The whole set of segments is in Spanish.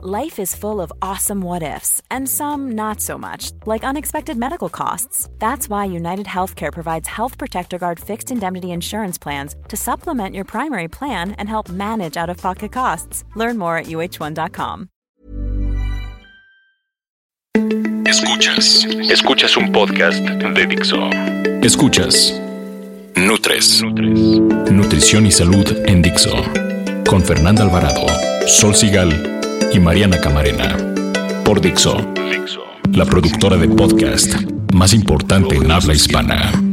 Life is full of awesome what ifs, and some not so much, like unexpected medical costs. That's why United Healthcare provides Health Protector Guard fixed indemnity insurance plans to supplement your primary plan and help manage out of pocket costs. Learn more at uh1.com. Escuchas. Escuchas un podcast de Dixo. Escuchas. Nutres. Nutrición y salud en Dixo. Con Fernanda Alvarado, Sol Sigal y Mariana Camarena. Por Dixo, la productora de podcast más importante en habla hispana.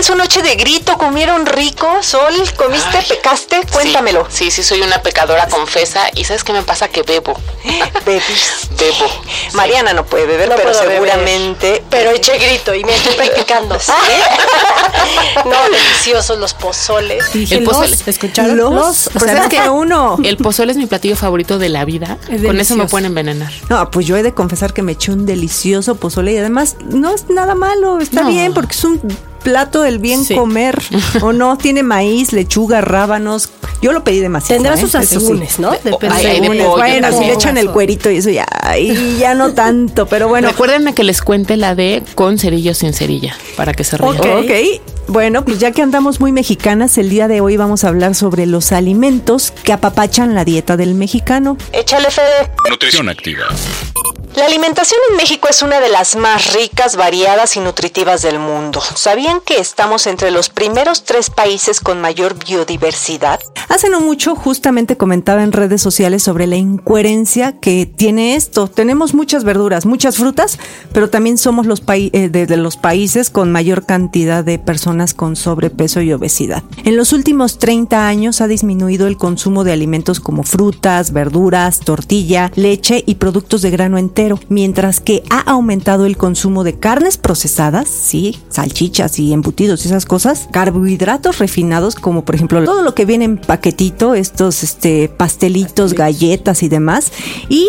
Tal su noche de grito? ¿Comieron rico? Sol, ¿comiste? Ay, ¿Pecaste? Cuéntamelo. Sí, sí, sí, soy una pecadora, confesa. ¿Y sabes qué me pasa? Que bebo. Bebo. Mariana no puede beber, No pero puedo beber. seguramente. Pero eché grito y me estoy practicando. ¿sí? no, deliciosos los pozoles. El pozole. ¿Escucharon? Los, o pues sea, es que uno. El pozole es mi platillo favorito de la vida. Es Con eso me pueden envenenar. No, pues yo he de confesar que me eché un delicioso pozole y además no es nada malo, está No. bien porque es un plato del bien Sí. comer o no tiene maíz, lechuga, rábanos. Yo lo pedí demasiado. Tendrá ¿eh? sus sí. asegúnes, ¿no? Depende Ay, de pollo bueno, si le echan el cuerito y eso ya, y ya no tanto, pero bueno. Recuérdenme que les cuente la de con cerillo sin cerilla, para que se rían. Ok. Ok, bueno, pues ya que andamos muy mexicanas, el día de hoy vamos a hablar sobre los alimentos que apapachan la dieta del mexicano. Échale, Fede. Nutrición activa. La alimentación en México es una de las más ricas, variadas y nutritivas del mundo. ¿Sabían que estamos entre los primeros tres países con mayor biodiversidad? Hace no mucho justamente comentaba en redes sociales sobre la incoherencia que tiene esto. Tenemos muchas verduras, muchas frutas, pero también somos los eh, de los países con mayor cantidad de personas con sobrepeso y obesidad. En los últimos 30 años ha disminuido el consumo de alimentos como frutas, verduras, tortilla, leche y productos de grano entero, mientras que ha aumentado el consumo de carnes procesadas, sí, salchichas y embutidos y esas cosas, carbohidratos refinados como por ejemplo todo lo que viene en paquetito, estos este pastelitos, galletas y demás, y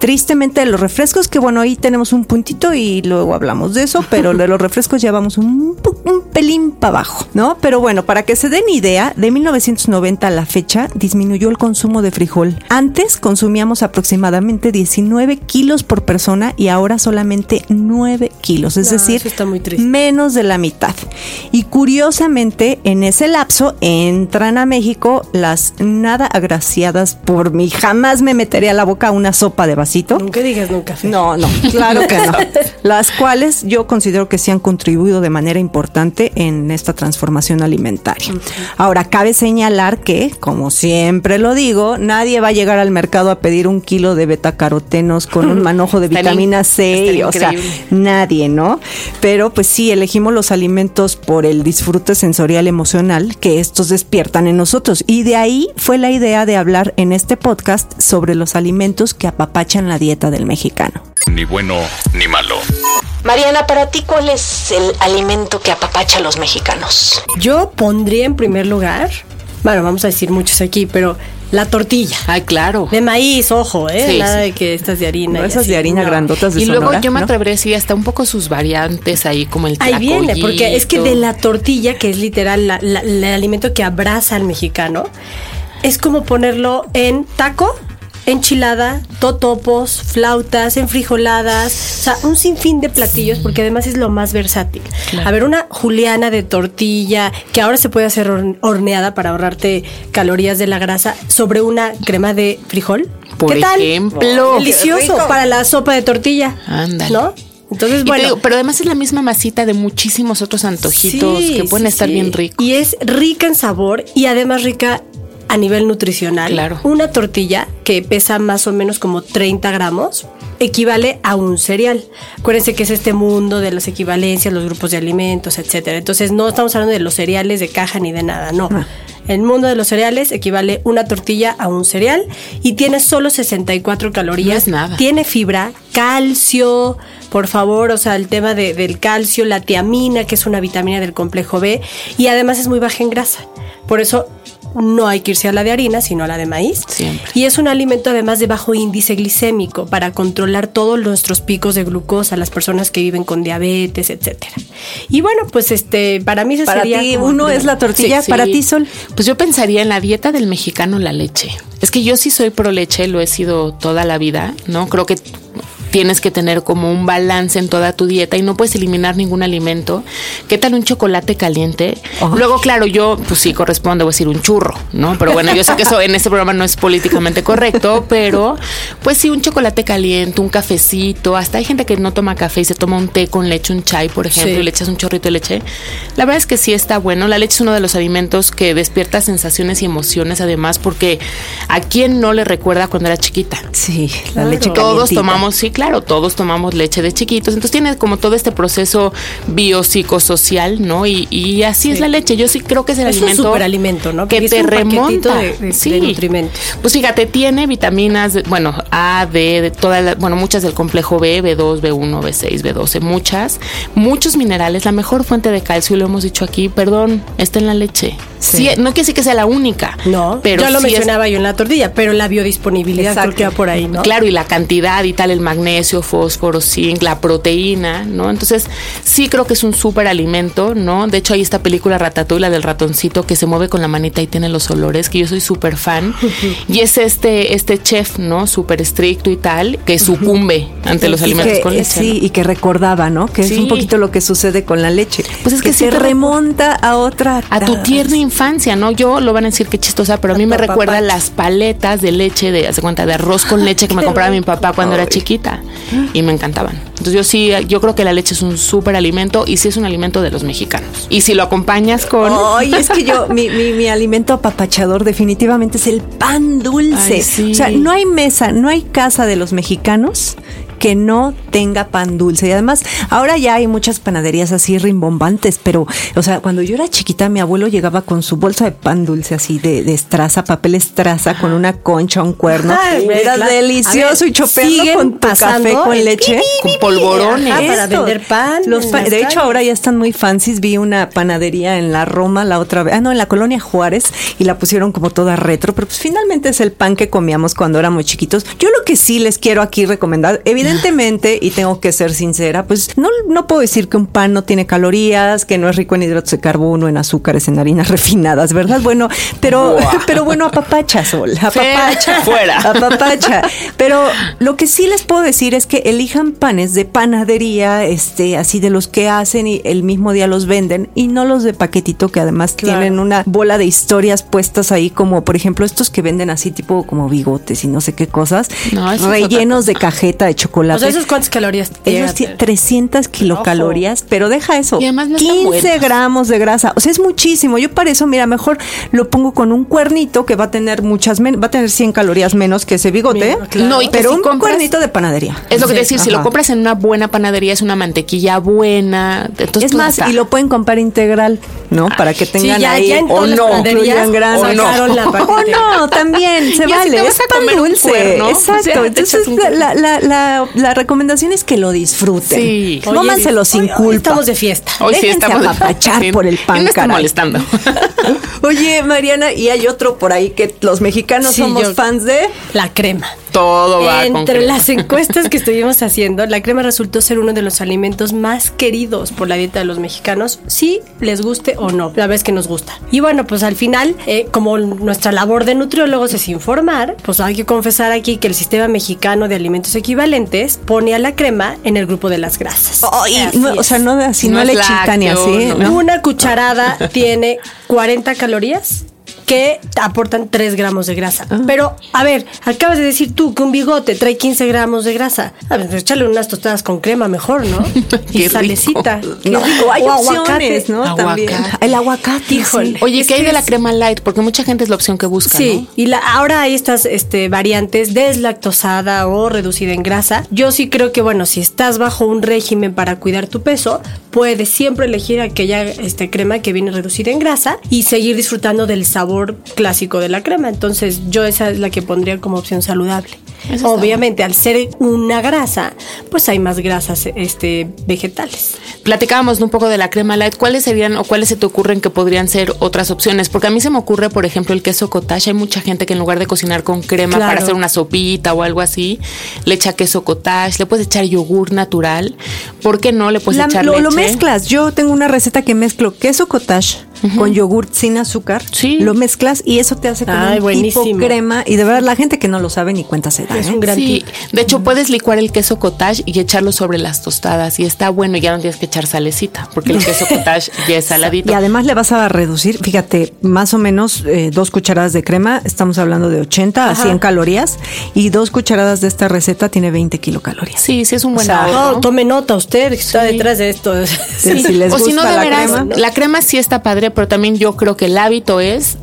Tristemente los refrescos, que bueno, ahí tenemos un puntito y luego hablamos de eso, pero de los refrescos ya vamos un, un pelín para abajo, ¿no? Pero bueno, para que se den idea, de 1990 a la fecha disminuyó el consumo de frijol. Antes consumíamos aproximadamente 19 kilos por persona y ahora solamente 9 kilos, es No, decir, está muy menos de la mitad. Y curiosamente, en ese lapso entran a México las nada agraciadas por mí. Jamás me meteré a la boca una sopa de vasito. Nunca digas nunca. No, no, claro que no. Las cuales yo considero que sí han contribuido de manera importante en esta transformación alimentaria. Ahora, cabe señalar que, como siempre lo digo, nadie va a llegar al mercado a pedir un kilo de betacarotenos con un manojo de vitamina in- C, estaría o sea, nadie, ¿no? Pero pues sí, elegimos los alimentos por el disfrute sensorial emocional que estos despiertan en nosotros. Y de ahí fue la idea de hablar en este podcast sobre los alimentos que apapachan la dieta del mexicano. Ni bueno ni malo. Mariana, para ti, ¿cuál es el alimento que apapacha a los mexicanos? Yo pondría en primer lugar, bueno, vamos a decir muchos aquí, pero la tortilla. Ay, claro. De maíz, ojo, ¿eh? Sí, Nada sí. de que estas de harina. No, esas así, de harina no. grandotas de Y luego Sonora, yo me ¿no? atrevería a decir hasta un poco sus variantes ahí, como el Ahí viene, porque es que de la tortilla, que es literal la- la- el alimento que abraza al mexicano, es como ponerlo en taco, enchilada, totopos, flautas, enfrijoladas, o sea, un sinfín de platillos, porque además es lo más versátil. A ver, una juliana de tortilla, que ahora se puede hacer horn- horneada para ahorrarte calorías de la grasa, sobre una crema de frijol. Por ¿Qué tal? ejemplo. Delicioso para la sopa de tortilla. Ándale. ¿No? Entonces, bueno. digo, pero además es la misma masita de muchísimos otros antojitos Sí, que pueden sí, estar sí. bien ricos. Y es rica en sabor y además rica a nivel nutricional. Claro. Una tortilla que pesa más o menos como 30 gramos equivale a un cereal. Acuérdense que es este mundo de las equivalencias, los grupos de alimentos, etcétera. Entonces no estamos hablando de los cereales de caja ni de nada, no. El mundo de los cereales equivale una tortilla a un cereal y tiene solo 64 calorías. No es nada. Tiene fibra, calcio, por favor, o sea, el tema de- del calcio, la tiamina, que es una vitamina del complejo B, y además es muy baja en grasa. Por eso no hay que irse a la de harina, sino a la de maíz. Siempre. Y es un alimento además de bajo índice glicémico para controlar todos nuestros picos de glucosa, las personas que viven con diabetes, etcétera. Y bueno, pues este, para mí ese Para sería ti, uno es la tortilla, Sí, para sí. ti, Sol. Pues yo pensaría en la dieta del mexicano la leche. Es que yo sí soy pro leche, lo he sido toda la vida, ¿no? Creo que tienes que tener como un balance en toda tu dieta y no puedes eliminar ningún alimento. ¿Qué tal un chocolate caliente? Luego, claro, yo, pues sí, corresponde, voy a decir un churro, ¿no? Pero bueno, yo sé que eso en este programa no es políticamente correcto, pero pues sí, un chocolate caliente, un cafecito, hasta hay gente que no toma café y se toma un té con leche, un chai, por ejemplo, Sí. y le echas un chorrito de leche. La verdad es que sí está bueno. La leche es uno de los alimentos que despierta sensaciones y emociones, además, porque a quién no le recuerda cuando era chiquita. Sí, la Claro. leche Todos calientita. tomamos, sí, claro, todos tomamos leche de chiquitos. Entonces tiene como todo este proceso biopsicosocial, ¿no? Y, y así es la leche. Yo sí creo que es el Es un alimento. superalimento, ¿no? Que te un remonta. de- de- de sí. nutrimentos. Pues fíjate, tiene vitaminas, de- bueno, A, D, de todas, las- bueno, muchas del complejo B, B2, B1, B6, B12, muchas, muchos minerales. La mejor fuente de calcio, lo hemos dicho aquí, perdón, está en la leche. Sí. no quiere decir que sea la única. No, pero ya lo sí es- mencionaba yo en la tortilla, pero la biodisponibilidad creo que va por ahí, ¿no? Claro, y la cantidad y tal, el magnesio, fósforo, zinc, la proteína, ¿no? Entonces, sí creo que es un súper alimento, ¿no? De hecho, hay esta película Ratatouille, la del ratoncito que se mueve con la manita y tiene los olores, que yo soy súper fan. y es este, este chef, ¿no? Súper estricto y tal, que sucumbe ante los alimentos que, con leche. Sí, ¿no? y que recordaba, ¿no? Que es un poquito lo que sucede con la leche. Pues es que sí se remonta a otra. A tu tierna infancia, ¿no? Yo lo van a decir que chistosa, pero a mí me recuerda las paletas de leche, de, hace cuenta, de arroz con leche que me compraba mi papá cuando era chiquita y me encantaban. Entonces yo sí, yo creo que la leche es un súper alimento y sí es un alimento de los mexicanos. Y si lo acompañas con... Ay, es que yo, mi, mi, mi alimento apapachador definitivamente es el pan dulce. Ay, sí. O sea, no hay mesa, no hay casa de los mexicanos que no tenga pan dulce. Y además, ahora ya hay muchas panaderías así rimbombantes, pero, o sea, cuando yo era chiquita, mi abuelo llegaba con su bolsa de pan dulce así de, de estraza, papel estraza, con una concha, un cuerno. Ay, era claro. delicioso ver, y chopeando con tu café con leche. con polvorones. Ajá, para vender pan Los pa- de hecho, ahora ya están muy fancies. Vi una panadería en la Roma la otra vez, ah, no, en la colonia Juárez, y la pusieron como toda retro, pero pues finalmente es el pan que comíamos cuando éramos chiquitos. Yo lo que sí les quiero aquí recomendar, evidentemente, y tengo que ser sincera, pues no, no puedo decir que un pan no tiene calorías, que no es rico en hidratos de carbono, en azúcares, en harinas refinadas, ¿verdad? Bueno, pero, pero bueno, apapacha, Sol, apapacha. Fuera. Apapacha. Pero lo que sí les puedo decir es que elijan panes de panadería, este, así de los que hacen y el mismo día los venden y no los de paquetito que además Claro. tienen una bola de historias puestas ahí como, por ejemplo, estos que venden así tipo como bigotes y no sé qué cosas, No, rellenos de cajeta de chocolate. O sea, ¿esos cuántas calorías Ellos tienen tener? 300 kilocalorías, pero deja eso. Y además no están 15 buenos. gramos de grasa. O sea, es muchísimo. Yo para eso, mira, mejor lo pongo con un cuernito que va a tener muchas va a tener 100 calorías menos que ese bigote. Mira, claro. No, y que pero si un compras- cuernito de panadería. Es lo que Sí, decir, si ajá. lo compras en una buena panadería es una mantequilla buena. Entonces, es más, está. y lo pueden comprar integral, ¿no? Para que tengan ya- ahí ya o no, incluyan grasa. sacaron la o no, también se Y así vale. te vas es a pan comer un dulce. cuerno, o Exacto. sea, te Entonces, un la, la, la, la recomendación es que lo disfruten. Sí. Cómanselo sin hoy- hoy culpa. Estamos de fiesta. Hoy sí Déjense estamos apapachar Sí. por el pan, no caray. molestando. Oye, Mariana, y hay otro por ahí que los mexicanos Sí, somos fans de. La crema. Todo va con Entre crema. las encuestas que estuvimos haciendo, la crema resultó ser uno de los alimentos más queridos por la dieta de los mexicanos, si les guste o no. La vez que nos gusta. Y bueno, pues al final, eh, como nuestra labor de nutriólogos es informar, pues hay que confesar aquí que el sistema mexicano de alimentos equivalentes pone a la crema en el grupo de las grasas. Ay, Así no, o sea, no así, no, No es lechita ni así. Una cucharada tiene 40 calorías que aportan 3 gramos de grasa. Ah. Pero, a ver, acabas de decir tú que un bigote trae 15 gramos de grasa. A ver, pues échale unas tostadas con crema mejor, ¿no? Y salecita. rico. Qué No, rico. hay O opciones, ¿no? Aguacate. También. El aguacate. Híjole. Oye, ¿qué hay de la crema light? Porque mucha gente es la opción que busca, Sí, ¿no? y la, ahora hay estas este, variantes deslactosada o reducida en grasa. Yo sí creo que, bueno, si estás bajo un régimen para cuidar tu peso, puedes siempre elegir aquella este, crema que viene reducida en grasa y seguir disfrutando del sabor sabor clásico de la crema. Entonces yo esa es la que pondría como opción saludable. Obviamente, al ser una grasa, pues hay más grasas este, vegetales. Platicábamos un poco de la crema light. ¿Cuáles serían o cuáles se te ocurren que podrían ser otras opciones? Porque a mí se me ocurre, por ejemplo, el queso cottage. Hay mucha gente que en lugar de cocinar con crema para hacer una sopita o algo así, le echa queso cottage, le puedes echar yogur natural. ¿Por qué no le puedes echar lo, leche? Lo mezclas. Yo tengo una receta que mezclo queso cottage con yogur sin azúcar. Sí. Lo mezclas y eso te hace como Ay, un buenísimo. tipo crema. Y de verdad, la gente que no lo sabe ni cuenta se da. Es ¿eh? un gran Sí, tip. de hecho puedes licuar el queso cottage y echarlo sobre las tostadas y está bueno y ya no tienes que echar salecita porque el queso cottage ya es saladito. Y además le vas a reducir, fíjate, más o menos eh, dos cucharadas de crema, estamos hablando de 80 a 100 calorías, y dos cucharadas de esta receta tiene 20 kilocalorías. Sí, sí es un buen O sea, ahorro. No, tome nota usted que está detrás de esto. Sí, si les o si no, gusta de la veras, crema. la crema sí está padre, pero también yo creo que el hábito es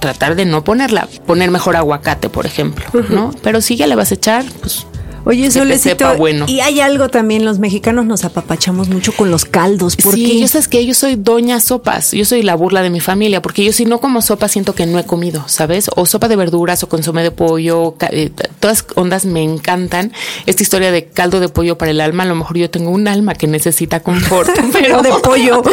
tratar de no ponerla, poner mejor aguacate, por ejemplo, ¿no? Pero si ya le vas a echar, pues Oye, que te Solecito, sepa bueno. y hay algo también, los mexicanos nos apapachamos mucho con los caldos. ¿Por sí, qué? yo sabes que yo soy doña sopas, yo soy la burla de mi familia, porque yo si no como sopa siento que no he comido, ¿sabes? O sopa de verduras o consomé de pollo, eh, todas ondas me encantan. Esta historia de caldo de pollo para el alma, a lo mejor yo tengo un alma que necesita confort, pero de pollo.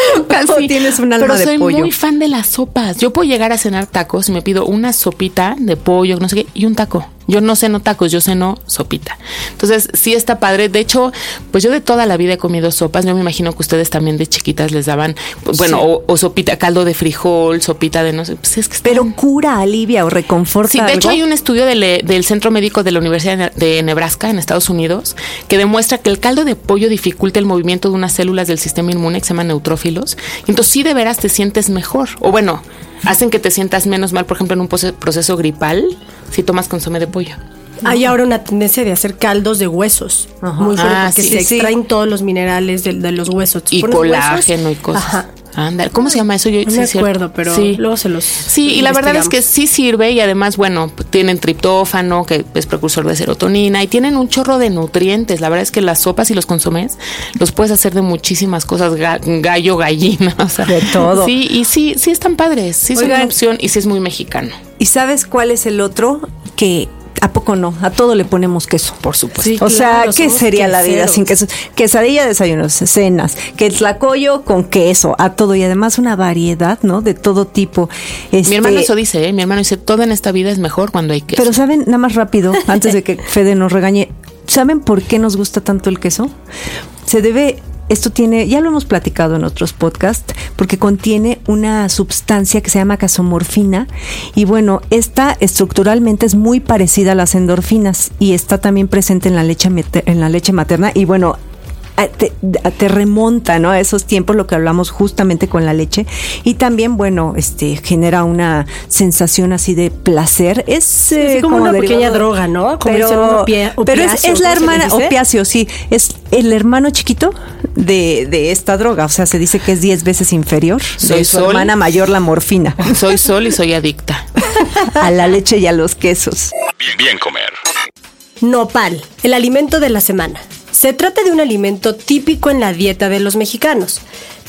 O tienes un alma pero de soy pollo. muy fan de las sopas. Yo puedo llegar a cenar tacos y me pido una sopita de pollo, no sé qué, y un taco. Yo no ceno tacos, yo ceno sopita. Entonces, sí está padre. De hecho, pues yo de toda la vida he comido sopas. Yo me imagino que ustedes también de chiquitas les daban, pues, bueno, o, o sopita, caldo de frijol, sopita de no sé. Pues es que está- Pero cura, alivia o reconforta. Sí, de hecho hay un estudio del, del Centro Médico de la Universidad de Nebraska en Estados Unidos que demuestra que el caldo de pollo dificulta el movimiento de unas células del sistema inmune que se llaman neutrófilos. Entonces sí de veras te sientes mejor. O bueno, hacen que te sientas menos mal, por ejemplo, en un proceso gripal si tomas consomé de pollo. Hay ahora una tendencia de hacer caldos de huesos. Muy fuerte Ah, porque sí, se sí. extraen todos los minerales de, de los huesos. Y colágeno huesos, y cosas. Ajá. ¿Cómo se llama eso? Yo, No sí, me acuerdo, pero Sí. luego se los Sí, y la verdad es que sí sirve y además, bueno, tienen triptófano, que es precursor de serotonina, y tienen un chorro de nutrientes. La verdad es que las sopas y los consomés los puedes hacer de muchísimas cosas, ga- gallo, gallina, o sea. De todo. Sí, y sí, sí están padres, sí son Oigan. una opción y sí es muy mexicano, ¿Y sabes cuál es el otro? Que ¿A poco no? A todo le ponemos queso. por supuesto. Sí, O sea, claro, ¿qué sería la vida sin queso? Quesadilla, desayunos, cenas, que el tlacoyo con queso, a todo y además una variedad, ¿no? De todo tipo. Mi Este, hermano eso dice, ¿eh? mi hermano dice, todo en esta vida es mejor cuando hay queso. Pero saben, nada más rápido, antes de que Fede nos regañe, ¿saben por qué nos gusta tanto el queso? Se debe, esto tiene, ya lo hemos platicado en otros podcasts, porque contiene una sustancia que se llama casomorfina y bueno, esta estructuralmente es muy parecida a las endorfinas y está también presente en la leche en la leche materna y bueno, te, te remonta ¿no? a esos tiempos, lo que hablamos justamente con la leche. Y también, bueno, este genera una sensación así de placer. Es eh, Sí, como una pequeña droga, ¿no? Como dicen, un Pero, opia- pero es, es la ¿cómo se hermana, opiáceo, sí, es el hermano chiquito de, de esta droga. O sea, se dice que es 10 veces inferior Soy de su Sol. hermana mayor, la morfina, Soy sol y soy adicta. a la leche y a los quesos. Bien, bien comer. Nopal, el alimento de la semana. Se trata de un alimento típico en la dieta de los mexicanos.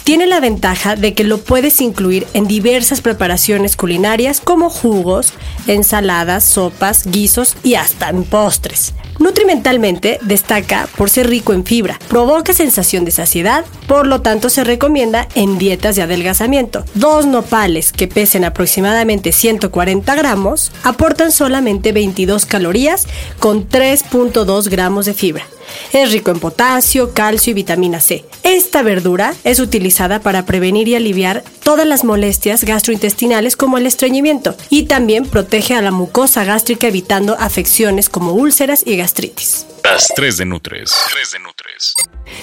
Tiene la ventaja de que lo puedes incluir en diversas preparaciones culinarias como jugos, ensaladas, sopas, guisos y hasta en postres. Nutrimentalmente destaca por ser rico en fibra, provoca sensación de saciedad, por lo tanto se recomienda en dietas de adelgazamiento. Dos nopales que pesen aproximadamente 140 gramos aportan solamente 22 calorías con 3.2 gramos de fibra. Es rico en potasio, calcio y vitamina C. Esta verdura es utilizada para prevenir y aliviar todas las molestias gastrointestinales como el estreñimiento y también protege a la mucosa gástrica evitando afecciones como úlceras y gastritis. Las 3 de Nutres. 3 de Nutres.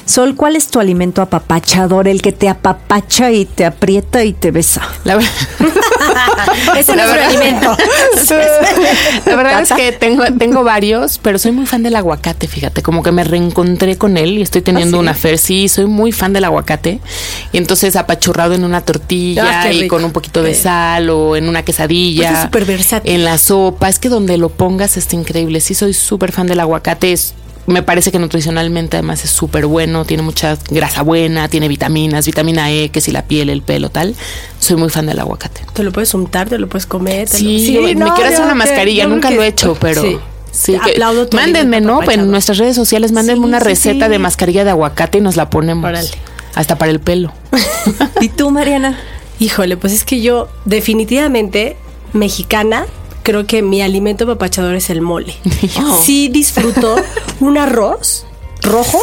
Sol, ¿cuál es tu alimento apapachador? El que te apapacha y te aprieta y te besa. La verdad. Ese no es verdad- alimento. La verdad es que tengo, tengo varios, pero soy muy fan del aguacate, fíjate, como que me reencontré con él y estoy teniendo una fer. Sí, soy muy fan del aguacate. Y entonces apachurrado en una tortilla Ah, y con un poquito de sal o en una quesadilla. Pues es súper versátil. En la sopa, es que donde lo pongas está increíble. Sí, soy súper fan del aguacate. Es me parece que nutricionalmente además es súper bueno, tiene mucha grasa buena, tiene vitaminas, vitamina E, que si la piel, el pelo, tal. Soy muy fan del aguacate. Te lo puedes untar, te lo puedes comer. Te sí, lo... me quiero hacer una mascarilla, nunca lo he hecho, pero... Sí. Sí, Aplaudo mándenme, ¿no? En nuestras redes sociales, mándenme una receta de mascarilla de aguacate y nos la ponemos. Órale. Hasta para el pelo. ¿Y tú, Mariana? Híjole, pues es que yo definitivamente mexicana creo que mi alimento papachador es el mole. Sí disfruto un arroz rojo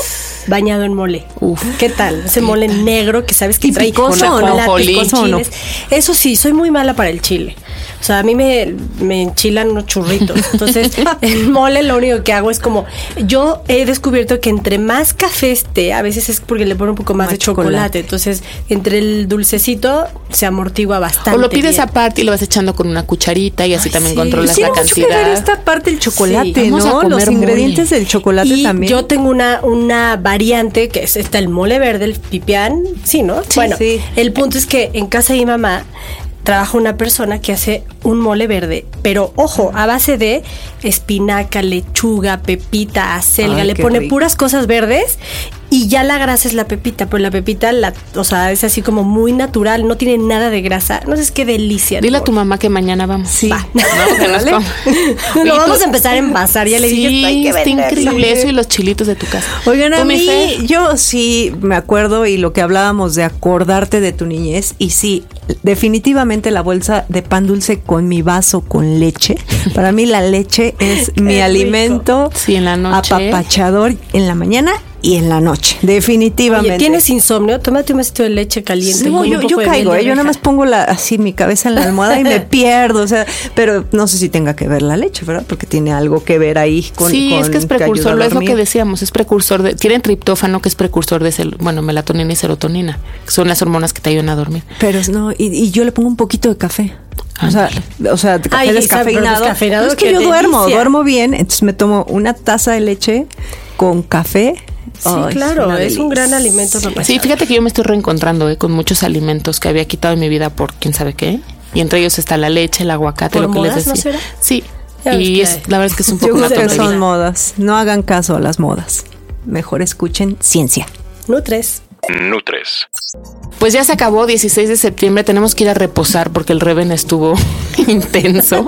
bañado en mole. Uf. ¿Qué tal? Ese mole negro que sabes que trae picoso, con Eso sí, soy muy mala para el chile. O sea, a mí me, me enchilan unos churritos. Entonces, el mole lo único que hago es como, yo he descubierto que entre más café esté, a veces es porque le pongo un poco más, de chocolate. Entonces, entre el dulcecito se amortigua bastante. O lo pides aparte y lo vas echando con una cucharita y así también controlas la cantidad. Que ver esta parte el chocolate, ¿no? Los ingredientes del chocolate también. Yo tengo una, una variante que es está el mole verde, el pipián, sí, ¿no? bueno, el punto es que en casa de mi mamá trabaja una persona que hace un mole verde, pero ojo, a base de espinaca, lechuga, pepita, acelga, le pone puras cosas verdes y ya la grasa es la pepita, pero la pepita, la, o sea, es así como muy natural, no tiene nada de grasa. No sé, qué delicia. Dile a tu mamá que mañana vamos. Sí. Va. No, no, vamos a empezar a envasar. Ya le dije, sí, está increíble eso y los chilitos de tu casa. Oigan, a mí, yo sí me acuerdo y lo que hablábamos de acordarte de tu niñez. Y sí, definitivamente la bolsa de pan dulce con mi vaso con leche. Para mí la leche es mi alimento sí, en la noche. apapachador en la mañana y en la noche, definitivamente. ¿Tienes insomnio? Tómate un vasito de leche caliente. No, yo, yo caigo, ¿eh? yo nada más pongo la, así mi cabeza en la almohada y me pierdo, o sea, pero no sé si tenga que ver la leche, ¿verdad? Porque tiene algo que ver ahí con Sí, es que es precursor, es lo que decíamos, es precursor de, tiene triptófano que es precursor de, bueno, melatonina y serotonina, que son las hormonas que te ayudan a dormir. Pero no, y, yo le pongo un poquito de café. O sea, o sea, café descafeinado. es que yo duermo, duermo bien, entonces me tomo una taza de leche con café Sí, claro, es, un gran alimento Sí, fíjate que yo me estoy reencontrando eh, con muchos alimentos que había quitado en mi vida por quién sabe qué. Y entre ellos está la leche, el aguacate, lo que les decía. sí, y es, la verdad es que es un poco Yo creo que son modas. No hagan caso a las modas. Mejor escuchen ciencia. Nutres. Nutres. Pues ya se acabó, 16 de septiembre, tenemos que ir a reposar porque el Reven estuvo intenso,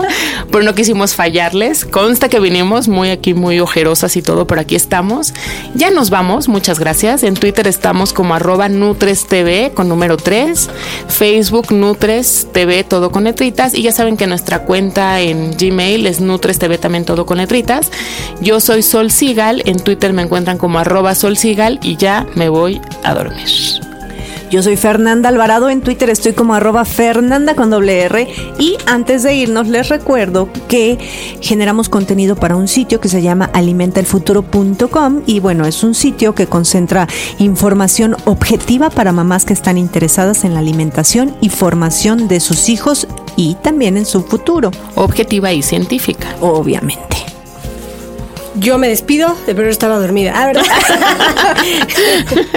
pero no quisimos fallarles. Consta que vinimos muy aquí, muy ojerosas y todo, pero aquí estamos. Ya nos vamos, muchas gracias. En Twitter estamos como arroba Nutres TV con número 3, Facebook Nutres TV todo con letritas y ya saben que nuestra cuenta en Gmail es Nutres TV también todo con letritas. Yo soy Sol Sigal, en Twitter me encuentran como arroba Sol Sigal y ya me voy a dormir. Yo soy Fernanda Alvarado, en Twitter estoy como arroba Fernanda con doble R y antes de irnos les recuerdo que generamos contenido para un sitio que se llama alimentaelfuturo.com y bueno, es un sitio que concentra información objetiva para mamás que están interesadas en la alimentación y formación de sus hijos y también en su futuro. Objetiva y científica. Obviamente. Yo me despido, de pero estaba dormida. Ah, ¿verdad?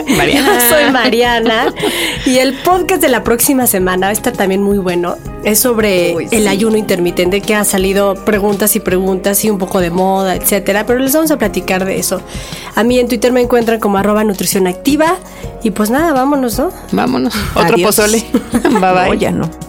Mariana. Soy Mariana. Y el podcast de la próxima semana va a estar también muy bueno. Es sobre el ayuno intermitente, que ha salido preguntas y preguntas y un poco de moda, etcétera. Pero les vamos a platicar de eso. A mí en Twitter me encuentran como arroba nutrición activa. Y pues nada, vámonos, ¿no? Vámonos. Otro pozole. bye bye. ya no.